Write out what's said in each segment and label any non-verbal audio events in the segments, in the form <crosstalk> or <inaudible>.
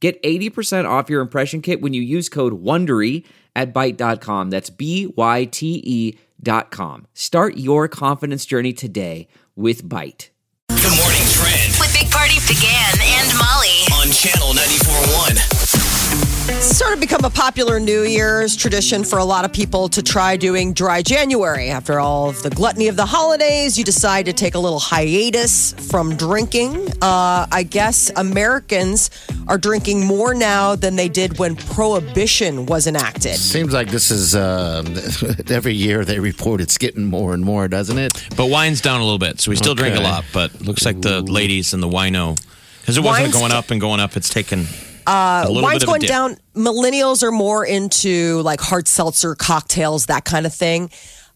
Get 80% off your impression kit when you use code WONDERY at Byte.com. That's B Y T E dot com. Start your confidence journey today with Byte. Good morning trend With Big Party began and Molly. on channel 94.1. sort of become a popular New Year's tradition for a lot of people to try doing dry January. After all of the gluttony of the holidays, you decide to take a little hiatus from drinking. Uh, I guess Americans are drinking more now than they did when prohibition was enacted. Seems like this is uh, <laughs> every year they report it's getting more and more, doesn't it? But wine's down a little bit, so we still drink a lot. But looks like the ladies and the wino, because it wasn't Wine's going up and going up. It's taken a Wine's bit of a going dip. down. Millennials are more into like hard seltzer cocktails, that kind of thing.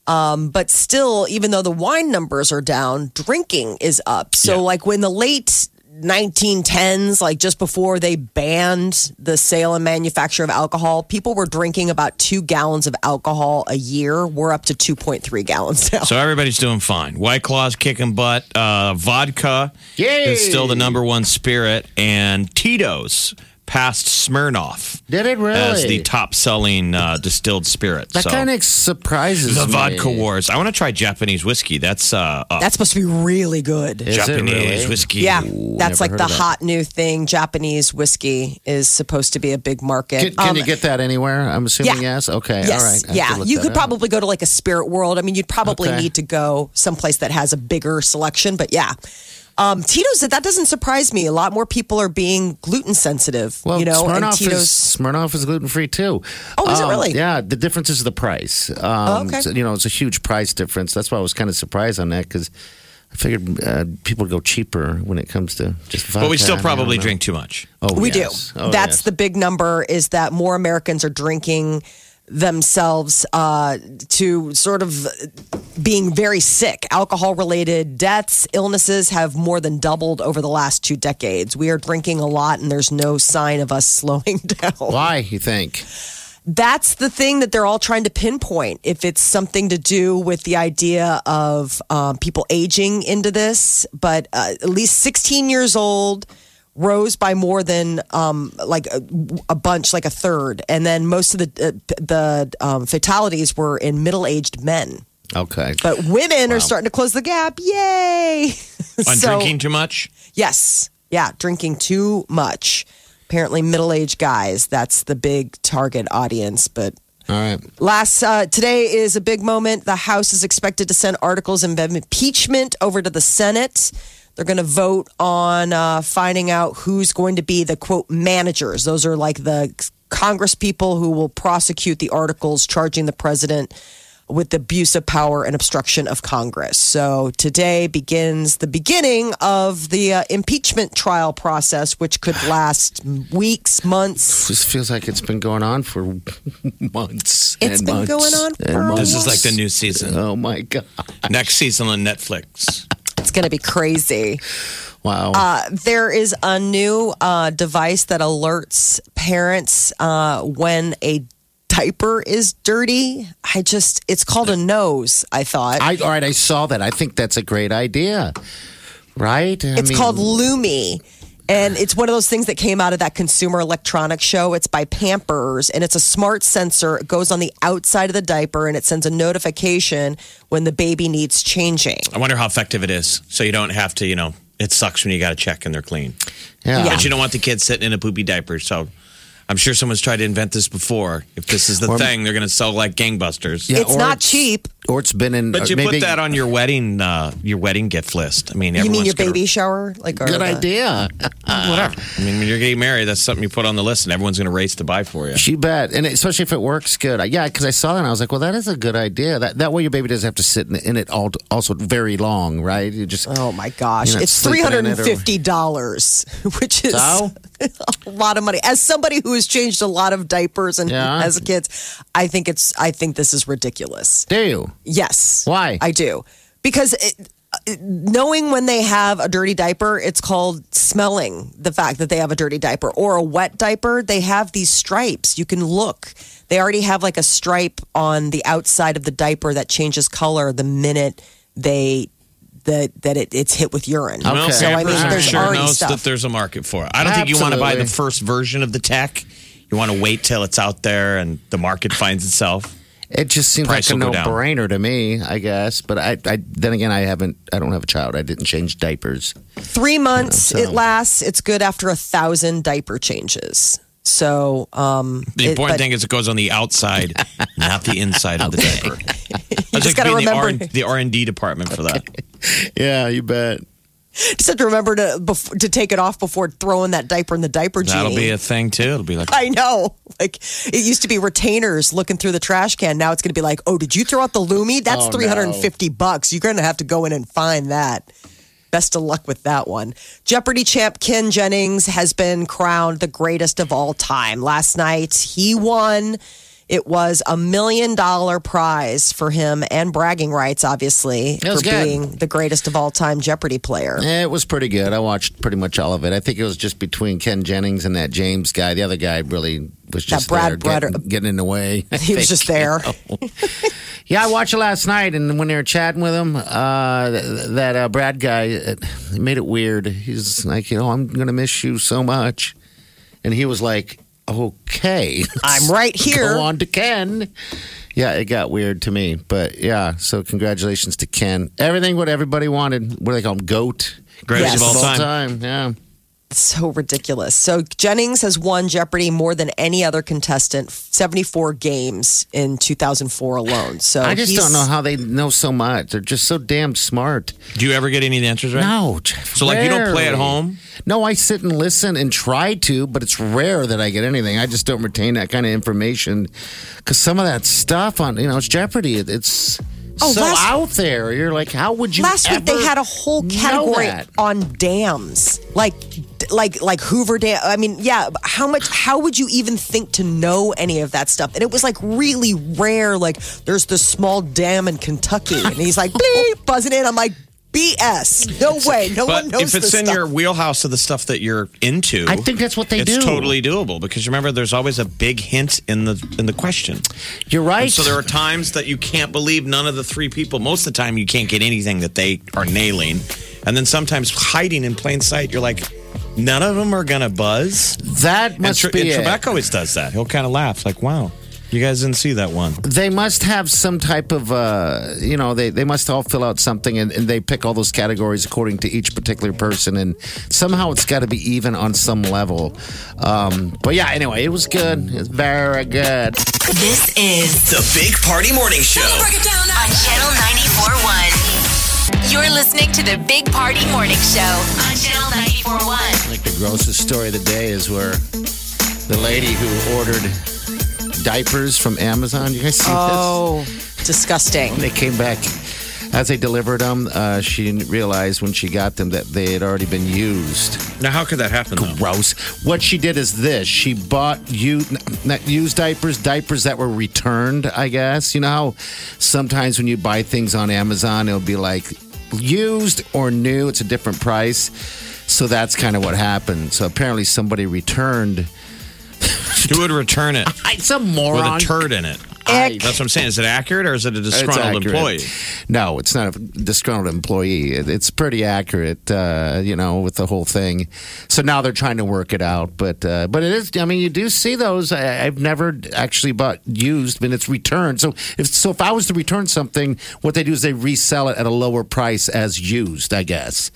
Um, but still, even though the wine numbers are down, drinking is up. So, Yeah. like when the late 1910s, like just before they banned the sale and manufacture of alcohol, people were drinking about two gallons of alcohol a year. We're up to 2.3 gallons now. So everybody's doing fine. White Claw's kicking butt. Uh, vodka Yay! is still the number one spirit, and Tito's passed Smirnoff Did it really? as the top selling uh, distilled spirit. that so kind of surprises the me. vodka wars. I want to try Japanese whiskey. That's uh, up. That's supposed to be really good. Is it Japanese really? whiskey. Yeah, Ooh, that's like the that. hot new thing. Japanese whiskey is supposed to be a big market. Can, can Um, you get that anywhere? I'm assuming yeah. yes. Okay, Yes, all right. I yeah. You could up. probably go to like a spirit world. I mean, you'd probably Okay. need to go someplace that has a bigger selection, but yeah. Um, Tito's, that doesn't surprise me. A lot more people are being gluten sensitive, Well, you know, and Smirnoff Tito's. is Smirnoff is gluten free too. Oh, is it really? Yeah, the difference is the price. Um, okay. so, you know, it's a huge price difference. That's why I was kind of surprised on that because I figured uh, people would go cheaper when it comes to just. Vodka. But we still probably drink too much. Oh, we yes. do. Oh, That's yes. the big number is that more Americans are drinking themselves uh, to sort of being very sick. Alcohol related deaths, illnesses have more than doubled over the last two decades. We are drinking a lot and there's no sign of us <laughs> slowing down. Why you think? That's the thing that they're all trying to pinpoint. If it's something to do with the idea of um, people aging into this, but uh, at least 16 years old rose by more than um, like a, a bunch, like a third, and then most of the uh, the um, fatalities were in middle aged men. Okay. But women are starting to close the gap. Yay! <laughs> On So- drinking too much? Yes. Yeah, drinking too much. Apparently, middle aged guys, that's the big target audience. But All right. last, uh, today is a big moment. The House is expected to send articles of impeachment over to the Senate. They're going to vote on uh, finding out who's going to be the quote managers. Those are like the Congress people who will prosecute the articles charging the president with the abuse of power and obstruction of Congress. So today begins the beginning of the uh, impeachment trial process, which could last weeks, months. This feels like it's been going on for <laughs> months. It's and been months going on and for months. This is like the new season. Oh my god! Next season on Netflix. It's going to be crazy. Wow. Uh, there is a new uh, device that alerts parents uh, when a diaper is dirty. I just, it's called a nose, I thought. I, all right, I saw that. I think that's a great idea. Right? I it's mean, called Lumi. And it's one of those things that came out of that consumer electronics show. It's by Pampers and it's a smart sensor. It goes on the outside of the diaper and it sends a notification when the baby needs changing. I wonder how effective it is. So you don't have to, you know, it sucks when you got to check and they're clean. Yeah. Yeah. But you don't want the kids sitting in a poopy diaper. So I'm sure someone's tried to invent this before. If this is the Or- thing, they're going to sell like gangbusters. Yeah, it's not it's- cheap. or it's been in. But you maybe, put that on your wedding uh, your wedding gift list. I mean, You mean your gonna- baby shower? Like or Good the- idea. <laughs> Whatever. I mean, when you're getting married, that's something you put on the list, and everyone's going to race to buy for you. You bet, and especially if it works good. Yeah, because I saw that and I was like, "Well, that is a good idea. That that way your baby doesn't have to sit in, in it all also very long, right? You just Oh my gosh. It's three sleeping hundred in and it or- fifty dollars, <laughs> which is So? <laughs> a lot of money. As somebody who has changed a lot of diapers and Yeah. as kids, I think it's I think this is ridiculous. do you? Yes. Why? I do. Because it- knowing when they have a dirty diaper, it's called smelling the fact that they have a dirty diaper or a wet diaper. They have these stripes. You can look. They already have like a stripe on the outside of the diaper that changes color the minute they that that it, it's hit with urine. Well, Okay. So I mean, there's sure already knows stuff. that there's a market for it. I don't think you want to buy the first version of the tech. You want to wait till it's out there and the market finds itself. It just seems Price like a will go down. no-brainer to me, I guess. But I, I, then again, I haven't. I don't have a child. I didn't change diapers. Three months Yeah, so- it lasts. It's good after a thousand diaper changes. So um, The it- important but- thing is it goes on the outside, not the inside of the <laughs> diaper. I just gotta remember- the R and D department for that. <laughs> Yeah, you bet. just have to remember to bef- to take it off before throwing that diaper in the diaper genie. That'll be a thing too. It'll be like I know. Like it used to be retainers looking through the trash can. Now it's going to be like, oh, did you throw out the Lumi? That's Oh, no. three hundred and fifty bucks. You're going to have to go in and find that. Best of luck with that one. Jeopardy champ Ken Jennings has been crowned the greatest of all time. Last night he won. It was a million dollar prize for him and bragging rights, obviously, for good. being the greatest of all time Jeopardy player. Eh, It was pretty good. I watched pretty much all of it. I think it was just between Ken Jennings and that James guy. The other guy really was just Brad there, getting, getting in the way. <laughs> I He was just <laughs> there. Yeah, I watched it last night, and when they were chatting with him, uh, that uh, Brad guy made it weird. He's like, you know, I'm gonna miss you so much, and he was like, okay, <laughs> I'm right here. Go on to Ken. Yeah, it got weird to me, but yeah. So congratulations to Ken. Everything what everybody wanted. What do they call him? Goat. greatest Yes. of all Of time. Yeah. So ridiculous. So Jennings has won Jeopardy more than any other contestant, 74 games in 2004 alone. So I just don't know how they know so much. They're just so damn smart. Do you ever get any of the answers right? No, Jeff, So like you don't play at home. No, I sit and listen and try to, but it's rare that I get anything. I just don't retain that kind of information because some of that stuff on you know it's Jeopardy. It's Oh, so last- out there. You're like, how would you? Last week they had a whole category on dams, like like like Hoover Dam. I mean, yeah. How much? How would you even think to know any of that stuff? And it was like really rare. Like there's this small dam in Kentucky, and he's like bleep buzzing in. I'm like BS. No way. No But one knows if it's this in stuff. your wheelhouse of the stuff that you're into, I think that's what they it's do. totally doable because remember, there's always a big hint in the in the question. You're right. And so there are times that you can't believe none of the three people. Most of the time, you can't get anything that they are nailing, and then sometimes hiding in plain sight, you're like, none of them are gonna buzz. that And, must Tre- be and it. Trebek always does that. He'll kind of laugh, like, "Wow, you guys didn't see that one." They must have some type of, uh, you know, they, they must all fill out something and, and they pick all those categories according to each particular person. And somehow it's got to be even on some level. Um, but yeah, anyway, it was good. It's very good. This is The Big Party Morning Show. on Channel 94.1. You're listening to the Big Party Morning Show on Channel 94.1. I think the grossest story of the day is where the lady who ordered diapers from Amazon, you guys see this? oh, disgusting. this? They came back. As they delivered them, uh, she didn't realize when she got them that they had already been used. Now, how could that happen? Though? gross. What she did is this: she bought you not used diapers, diapers that were returned. I guess you know how sometimes when you buy things on Amazon, it'll be like used or new. It's a different price. So that's kind of what happened. So apparently somebody returned. Who would return it <laughs> Some a with a turd in it? Ick. That's what I'm saying. Is it accurate or is it a disgruntled employee? No, it's not a disgruntled employee. It- It's pretty accurate, uh, you know, with the whole thing. So now they're trying to work it out, but uh, but it is. I mean, you do see those. I, I've never actually bought used, but it's returned. So if so, if I was to return something, what they do is they resell it at a lower price as used, I guess.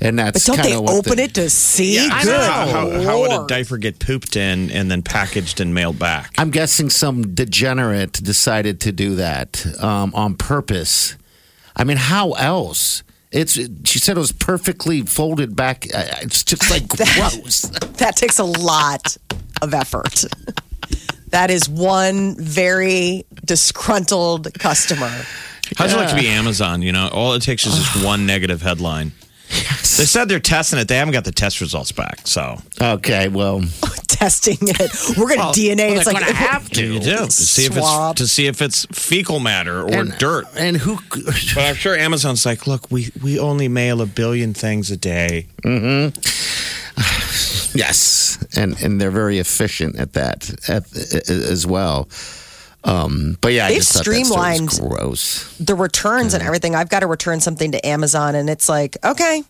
And But that's don't they what open the- it to see? I Good. know. How, how, how would a diaper get pooped in and then packaged and mailed back? I'm guessing some degenerate it decided to do that um, on purpose. I mean, how else? It's. She said it was perfectly folded back. Uh, It's just like <laughs> gross. That takes a lot of effort. That is one very disgruntled customer. How's it like to be Amazon? You know, all it takes is just <sighs> one negative headline. They said they're testing it. They haven't got the test results back. So Okay, well, <laughs> Testing it. We're going to DNA. well, it's like gonna have <laughs> to. you do to see if it's to see if it's fecal matter or and, dirt. And who? <laughs> But I'm sure Amazon's like, look, we we only mail a billion things a day. Mm-hmm. <sighs> Yes, and and they're very efficient at that at, as well. Um, but yeah, They've just thought that streamlined- gross. the returns and everything. I've got to return something to Amazon, and it's like, okay,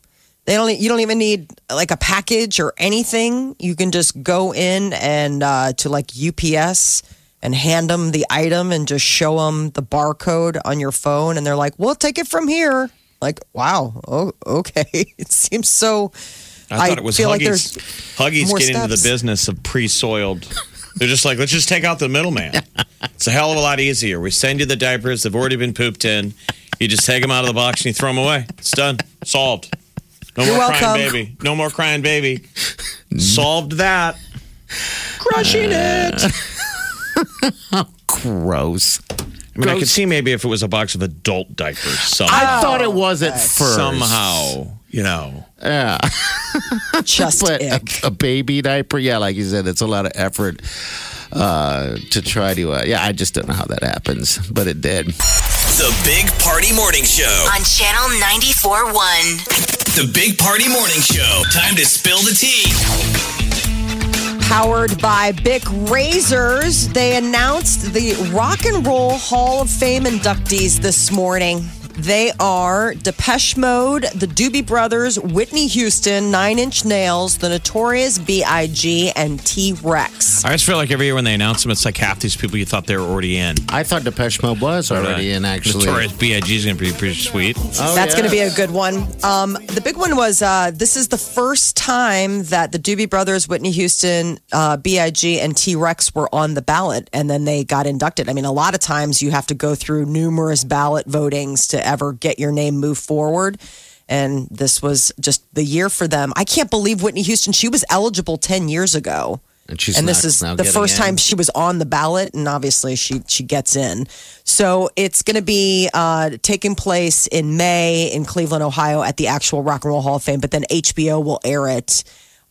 they don't. You don't even need like a package or anything. You can just go in and uh, to like UPS and hand them the item and just show them the barcode on your phone, and they're like, "We'll take it from here." Like, wow, oh, okay. <laughs> It seems so. I thought it was feel like Huggies. there's Huggies more getting into the business of pre-soiled. They're just like, let's just take out the middleman. <laughs> It's a hell of a lot easier. We send you the diapers; they've already been pooped in. You just take them out of the box and you throw them away. It's done. Solved. No You're more welcome. crying baby. No more crying baby. Solved that. Crushing it. <laughs> Gross. I mean, I could see maybe if it was a box of adult diapers somehow. I thought it was at first. somehow, you know. Yeah. <laughs> just but a, a baby diaper, yeah, like you said, it's a lot of effort uh, to try to. Uh, yeah, I just don't know how that happens, but it did. The Big Party Morning Show. On Channel 94.1. The Big Party Morning Show. Time to spill the tea. Powered by Bic Razors, they announced the Rock and Roll Hall of Fame inductees this morning. They are Depeche Mode, the Doobie Brothers, Whitney Houston, Nine Inch Nails, the Notorious B.I.G., and T Rex. I just feel like every year when they announce them, it's like half these people you thought they were already in. I thought Depeche Mode was already in, actually. Notorious B.I.G. is going to be pretty sweet. Oh, That's yeah. going to be a good one. Um, the big one was uh, this is the first time that the Doobie Brothers, Whitney Houston, uh, B.I.G., and T Rex were on the ballot and then they got inducted. I mean, a lot of times you have to go through numerous ballot votings to ever get your name moved forward. And this was just the year for them. I can't believe Whitney Houston, she was eligible 10 years ago. And she's and this is the first in. time she was on the ballot, and obviously she she gets in. So it's going to be uh, taking place in May in Cleveland, Ohio, at the actual Rock and Roll Hall of Fame. But then HBO will air it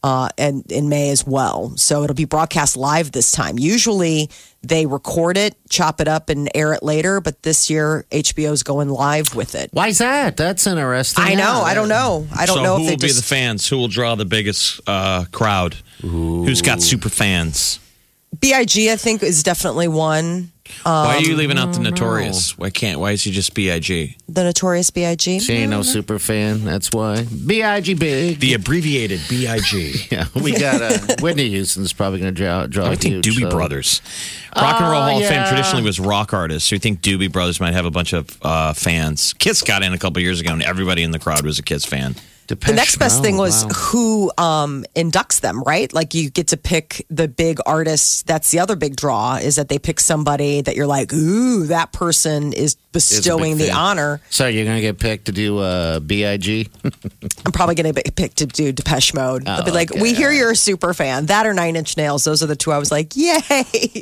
uh, and in May as well. So it'll be broadcast live this time. Usually they record it, chop it up, and air it later. But this year HBO's going live with it. Why's that? That's interesting. I know. Yeah. I don't know. I don't so know who if they will be just the fans? Who will draw the biggest uh, crowd? Who's got super fans? Big. I think is definitely one. Why are you leaving out the Notorious? Why can't? Why is he just B.I.G.? The Notorious Big. She ain't no super fan. That's why. B.I.G. Big. The abbreviated B.I.G. <laughs> yeah, we got uh, Whitney Houston's probably going to draw, draw I think huge, Doobie so. Brothers. Rock and Roll Oh, Hall of Fame yeah. traditionally was rock artists. So you think Doobie Brothers might have a bunch of uh, fans? Kiss got in a couple years ago, and everybody in the crowd was a Kiss fan. Depeche the next best Mode, thing was wow. who um, inducts them, right? Like you get to pick the big artists. That's the other big draw is that they pick somebody that you're like, ooh, that person is bestowing the fan. honor. So you're going to get picked to do uh, B.I.G. I'm probably going to be picked to do Depeche Mode. They'll be Oh, like, okay. we hear you're a super fan. That or Nine Inch Nails. Those are the two I was like, yay.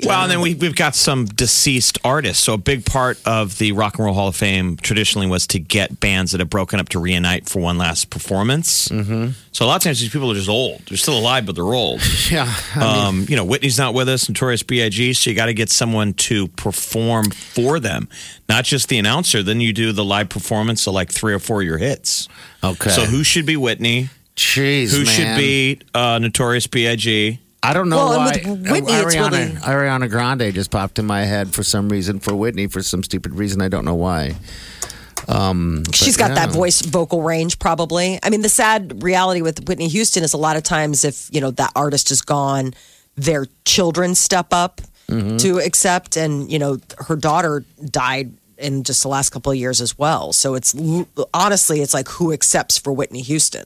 Well, and then we, we've got some deceased artists. So a big part of the Rock and Roll Hall of Fame traditionally was to get bands that have broken up to reunite for one last performance. Mm-hmm. So a lot of times these people are just old. They're still alive, but they're old. <laughs> Yeah. Um, you know, Whitney's not with us, Notorious B.I.G., so you got to get someone to perform for them, not just the announcer. Then you do the live performance of like three or four of your hits. Okay. So who should be Whitney? Jeez, Who man. should be uh, Notorious B.I.G.? I don't know Well, and why. with Whitney, it's Ariana, really- Ariana Grande just popped in my head for some reason. For Whitney, for some stupid reason, I don't know why. She's got that voice vocal range, probably. I mean, the sad reality with Whitney Houston is a lot of times if, you know, that artist is gone, their children step up Mm-hmm. to accept. And, you know, her daughter died in just the last couple of years as well. So it's honestly, it's like who accepts for Whitney Houston?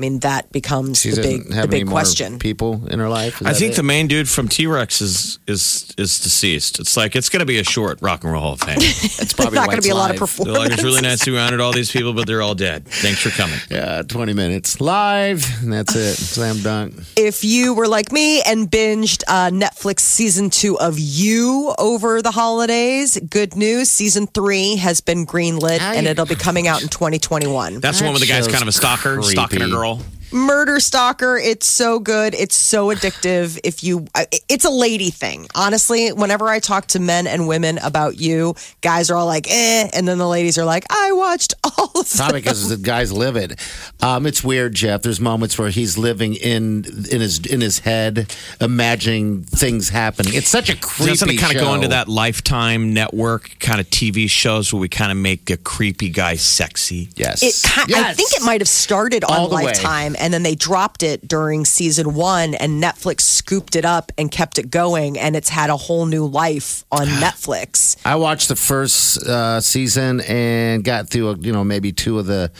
I mean, that becomes She the doesn't big, the have any big more question. people in her life. Is I think it? the main dude from T Rex is is is deceased. It's like it's going to be a short Rock and Roll Hall of Fame. <laughs> it's probably not going to it's be a lot of live. They're performance. like it's really nice to honor all these people, but they're all dead. Thanks for coming. Yeah, twenty minutes live, and that's it. Slam dunk. if you were like me and binged uh, Netflix season two of You over the holidays, good news. Season three has been greenlit How and it'll be coming out in 2021. That's the one where the guy's kind of a stalker, stalking a girl. Murder Stalker. It's so good. It's so addictive. If you, it's a lady thing. Honestly, whenever I talk to men and women about you, guys are all like, eh. And then the ladies are like, I watched <laughs> all of them. Probably because the guys live it. Um, it's weird, Jeff. There's moments where he's living in in his in his head, imagining things happening. It's such a creepy Doesn't it kind of go into that Lifetime network kind of TV shows where we kind of make a creepy guy sexy? Yes. It ki- I think it might have started All on the way. Lifetime and then they dropped it during season one and Netflix scooped it up and kept it going and it's had a whole new life on <sighs> Netflix. I watched the first uh, season and got through, you know, maybe two of the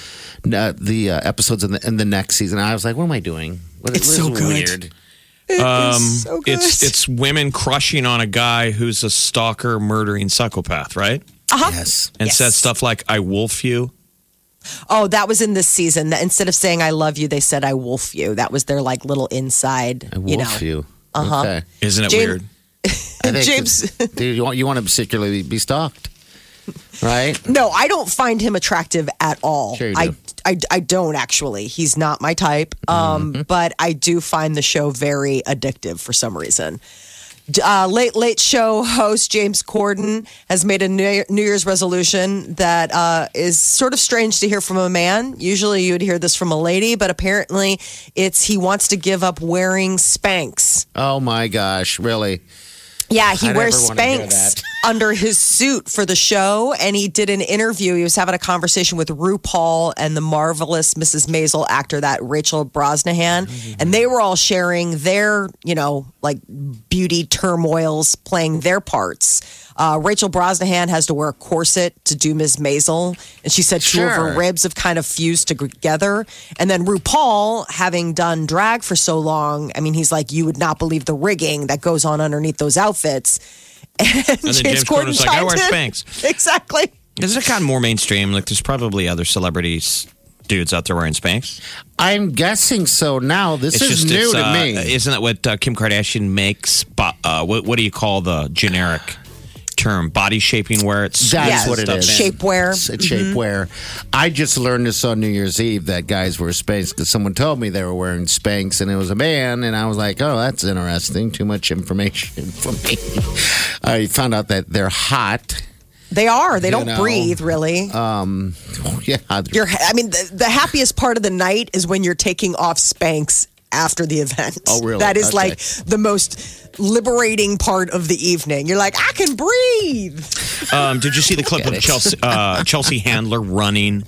uh, the uh, episodes in the in the next season. I was like, "What am I doing? What, It's so good. weird." Um, so good. it's it's women crushing on a guy who's a stalker, murdering psychopath, right? Uh-huh. Yes. And Yes. says stuff like "I wolf you." Oh, that was in this season. That Instead of saying I love you, they said I wolf you. That was their like little inside, I you know. wolf you. Uh-huh. Okay. Isn't it <laughs> James- weird? James- it's- dude, you want you want to particularly be stalked, right? <laughs> No, I don't find him attractive at all. Sure you I, do. I I don't actually. He's not my type. Um, Mm-hmm. but I do find the show very addictive for some reason. Uh, late late show host James Corden has made a New New Year's resolution that uh, is sort of strange to hear from a man. Usually, you would hear this from a lady, but apparently, it's he wants to give up wearing Spanx. Oh my gosh, really? Yeah, he I wears Spanx. <laughs> under his suit for the show. And he did an interview. He was having a conversation with RuPaul and the marvelous Mrs. Maisel actor, that Rachel Brosnahan. And they were all sharing their, you know, like beauty turmoils, playing their parts. Uh, Rachel Brosnahan has to wear a corset to do Ms. Maisel. And she said two of her Sure. ribs have kind of fused together. And then RuPaul, having done drag for so long, I mean, he's like, you would not believe the rigging that goes on underneath those outfits. And, then James Corden's like, I wear. Spanx. <laughs> Exactly. Isn't it kind of more mainstream? Like, there's probably other celebrities, dudes out there wearing Spanx. I'm guessing so. Now this It's is just new it's, to uh, me. Isn't that what uh, Kim Kardashian makes? Bo- uh, what, what do you call the generic term? Body shaping, where it's That's what it is. stuff is. in. Shapewear. It's, it's shapewear. I just learned this on New Year's Eve that guys wear Spanx because someone told me they were wearing Spanx and it was a man, and I was like, "Oh, that's interesting. Too much information <laughs> for me." I found out that they're hot. They are. They don't know, breathe, really. Um, <laughs> yeah, they're- you're, I mean, the, the happiest part of the night is when you're taking off Spanx after the event. Oh, really? That is Okay. like the most liberating part of the evening. You're like, I can breathe. Um, did you see the clip of. Chelsea, uh, <laughs> Chelsea Handler running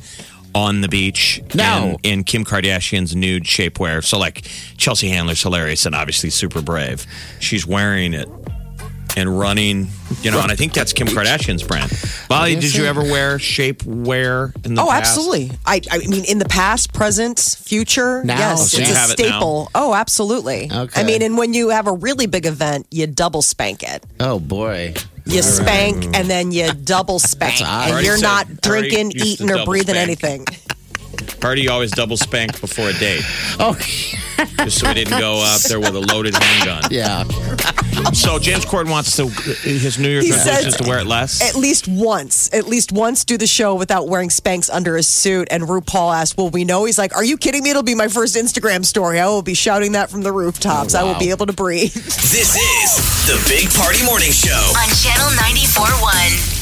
on the beach? No. In, in Kim Kardashian's nude shapewear. So, like, Chelsea Handler's hilarious and obviously super brave. She's wearing it and running, you know, and I think that's Kim Kardashian's brand. Molly, did you ever wear shapewear in the Oh, past? absolutely. I, I mean, in the past, present, future, Now. yes, oh, So it's you a have it now? staple. Oh, absolutely. Okay. I mean, and when you have a really big event, you double spank it. oh boy. You spank and then you double spank, and Already you're said- not already drinking, used to eating, or double breathing spank. anything. Party always double spanked before a date, <laughs> Oh, just so we didn't go up there with a loaded handgun. yeah. So James Corden wants to his New Year's He resolution is says- to wear it less. At least once, at least once, do the show without wearing Spanx under his suit. And RuPaul asked, Well, we know?" He's like, "Are you kidding me? It'll be my first Instagram story. I will be shouting that from the rooftops. I will be able to breathe." This is the Big Party Morning Show. on Channel 94.1.